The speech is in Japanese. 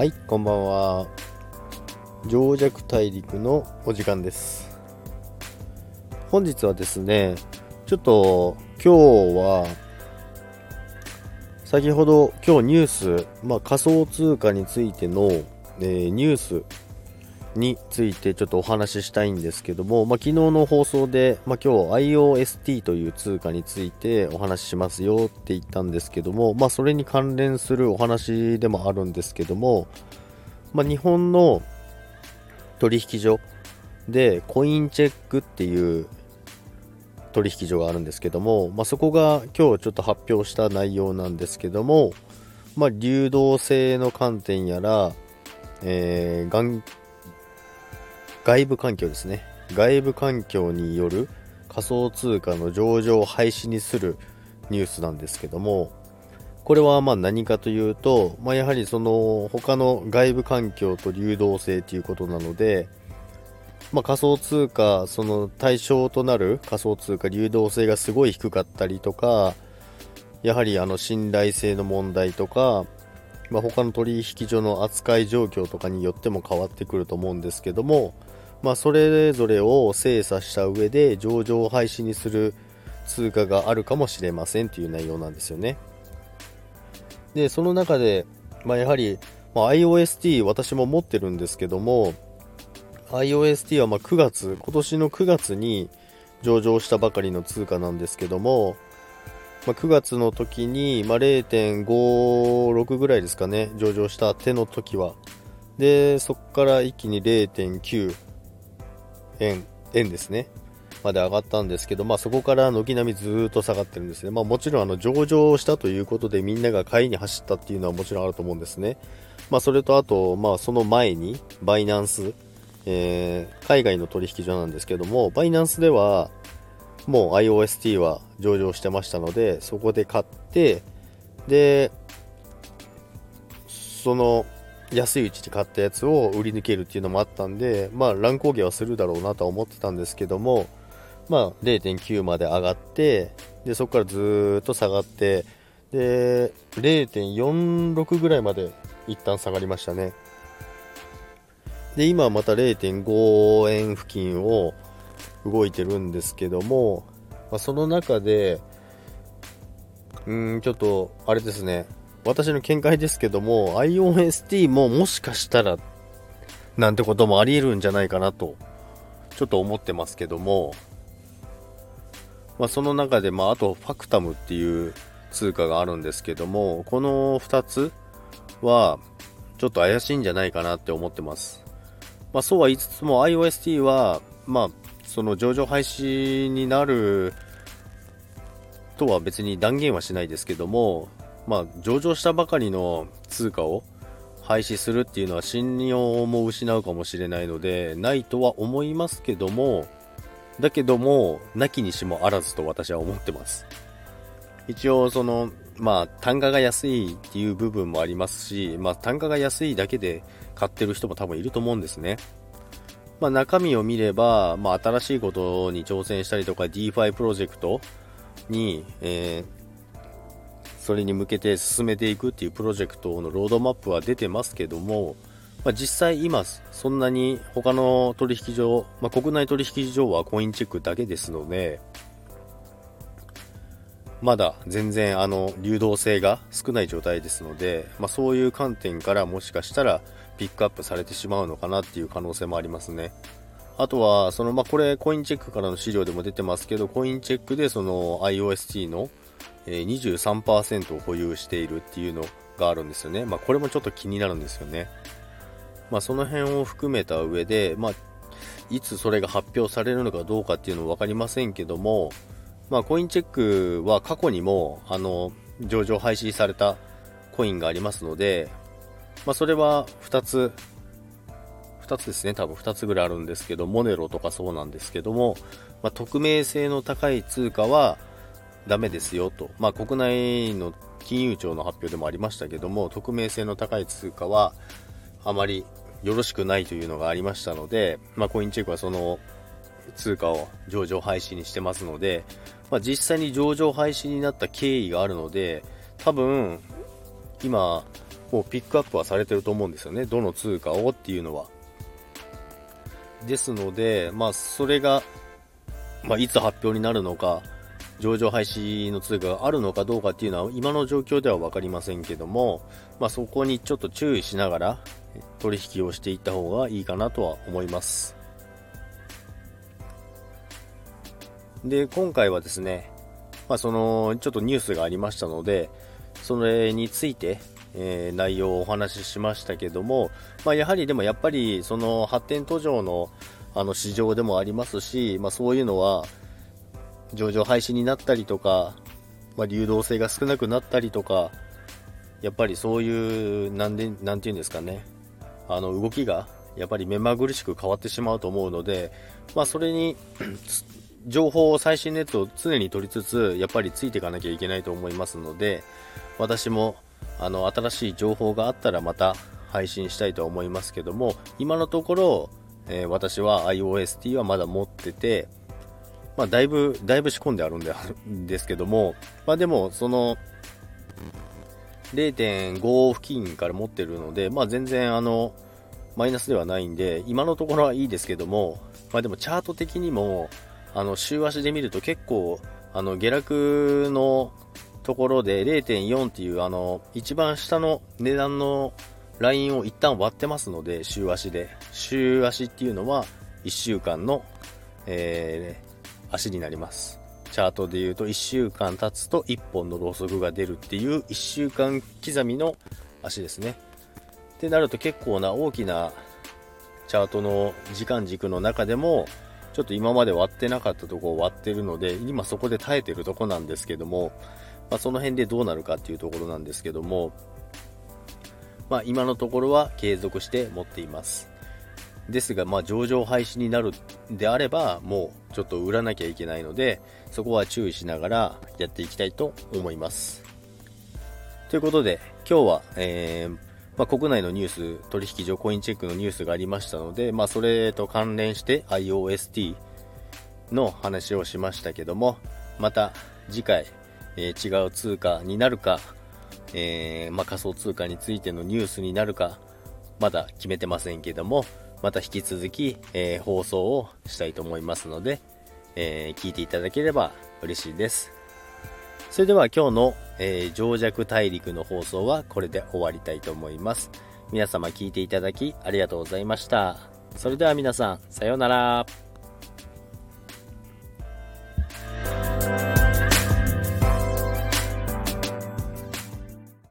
はい、こんばんは。情弱大陸のお時間です。本日はですね、ちょっと今日は、先ほど今日ニュース、まあ、仮想通貨についての、えーニュースについてちょっとお話ししたいんですけども、まあ、昨日の放送で、まあ、今日 IOST という通貨についてお話ししますよって言ったんですけども、まあ、それに関連するお話でもあるんですけども、まあ、日本の取引所でコインチェックっていう取引所があるんですけども、まあ、そこが今日ちょっと発表した内容なんですけども、まあ、流動性の観点やら、えー外部環境ですね。外部環境による仮想通貨の上場を廃止にするニュースなんですけどもこれはま何かというと、まあ、やはりその他の外部環境と流動性ということなので、まあ、仮想通貨その対象となる仮想通貨流動性がすごい低かったりとかやはりあの信頼性の問題とか、まあ、他の取引所の扱い状況とかによっても変わってくると思うんですけども、まあ、それぞれを精査した上で上場廃止にする通貨があるかもしれませんという内容なんですよね。で、その中で、まあ、やはり、まあ、IOST 私も持ってるんですけども、IOST はま9月、今年の9月に上場したばかりの通貨なんですけども、まあ、9月の時に、まあ、0.56ぐらいですかね、上場した手の時は。で、そこから一気に0.9円、円ですね。まで上がったんですけど、まあ、そこから軒並みずっと下がってるんですね。まあ、もちろんあの上場したということでみんなが買いに走ったっていうのはもちろんあると思うんですね。まあ、それとあと、まあ、その前にバイナンス、えー海外の取引所なんですけども、バイナンスではもう IOST は上場してましたので、そこで買って、で、その安いうちに買ったやつを売り抜けるっていうのもあったんで、まあ乱高下はするだろうなとは思ってたんですけども、まあ0.9まで上がって、で、そこからずっと下がって、で、0.46ぐらいまで一旦下がりましたね。で、今また0.5円付近を動いてるんですけども、まあ、その中で、うん、ちょっと、あれですね、私の見解ですけども、IOST ももしかしたら、なんてこともあり得るんじゃないかなと、ちょっと思ってますけども、まあ、その中で、まあ、あと、ファクタムっていう通貨があるんですけども、この2つは、ちょっと怪しいんじゃないかなって思ってます。まあ、そうは言いつつも IOST は、まあ、その上場廃止になるとは別に断言はしないですけども、まあ、上場したばかりの通貨を廃止するっていうのは信用も失うかもしれないので、ないとは思いますけども、だけども、なきにしもあらずと私は思ってます。一応、その、まあ、単価が安いっていう部分もありますし、まあ、単価が安いだけで買ってる人も多分いると思うんですね。まあ、中身を見れば、まあ、新しいことに挑戦したりとか DeFi プロジェクトに、えーそれに向けて進めていくっていうプロジェクトのロードマップは出てますけども、まあ、実際今そんなに他の取引所、まあ、国内取引所はコインチェックだけですので、まだ全然あの流動性が少ない状態ですので、まあ、そういう観点からもしかしたらピックアップされてしまうのかなっていう可能性もありますね。あとは、その、まあ、これ、コインチェックからの資料でも出てますけど、コインチェックでその IOST の23%を保有しているっていうのがあるんですよね。まあ、これもちょっと気になるんですよね。まあ、その辺を含めた上で、まあ、いつそれが発表されるのかどうかっていうのは分かりませんけども、まあ、コインチェックは過去にも、あの、上場廃止されたコインがありますので、まあ、それは2つ、2つですね、多分2つぐらいあるんですけど、モネロとかそうなんですけども、まあ、匿名性の高い通貨はダメですよと、まあ、国内の金融庁の発表でもありましたけども、匿名性の高い通貨はあまりよろしくないというのがありましたので、まあ、コインチェックはその通貨を上場廃止にしてますので、まあ、実際に上場廃止になった経緯があるので、多分、今、もうピックアップはされてると思うんですよね。どの通貨をっていうのは。ですので、まあ、それが、まあ、いつ発表になるのか、上場廃止の通貨があるのかどうかっていうのは今の状況では分かりませんけども、まあ、そこにちょっと注意しながら取引をしていった方がいいかなとは思います。で、今回はですね、まあ、その、ちょっとニュースがありましたので、それについて、えー、内容をお話ししましたけども、まあ、やはりでもやっぱりその発展途上のあの市場でもありますし、まあ、そういうのは上場廃止になったりとか、まあ、流動性が少なくなったりとかやっぱりそういうなんでなんていうんですかねあの動きがやっぱり目まぐるしく変わってしまうと思うので、まあ、それに 情報を最新ネットを常に取りつつやっぱりついていかなきゃいけないと思いますので私もあの新しい情報があったらまた配信したいと思いますけども今のところ、えー、私は iOST はまだ持ってて、まあ、だいぶだいぶ仕込んであるんでん ですけども、まあ、でもその0.5付近から持ってるので、まあ、全然あのマイナスではないんで今のところはいいですけども、まあ、でもチャート的にもあの週足で見ると結構あの下落のところで0.4っていうあの一番下の値段のラインを一旦割ってますので週足で。週足っていうのは1週間の、えー、足になります。チャートで言うと1週間経つと1本のろうそくが出るっていう1週間刻みの足ですね。ってなると結構な大きなチャートの時間軸の中でもちょっと今まで割ってなかったとこを割ってるので今そこで耐えてるとこなんですけどもまあ、その辺でどうなるかっていうところなんですけども、まあ、今のところは継続して持っています。ですが、まあ、上場廃止になるであれば、もうちょっと売らなきゃいけないので、そこは注意しながらやっていきたいと思います。ということで、今日は、えー、まあ、国内のニュース、取引所コインチェックのニュースがありましたので、まあ、それと関連して IOST の話をしましたけども、また次回、えー、違う通貨になるか、えー、まあ、仮想通貨についてのニュースになるか、まだ決めてませんけども、また引き続き、えー、放送をしたいと思いますので、え聞いていただければ嬉しいです。それでは今日の、え情弱大陸の放送はこれで終わりたいと思います。皆様聞いていただきありがとうございました。それでは皆さん、さようなら。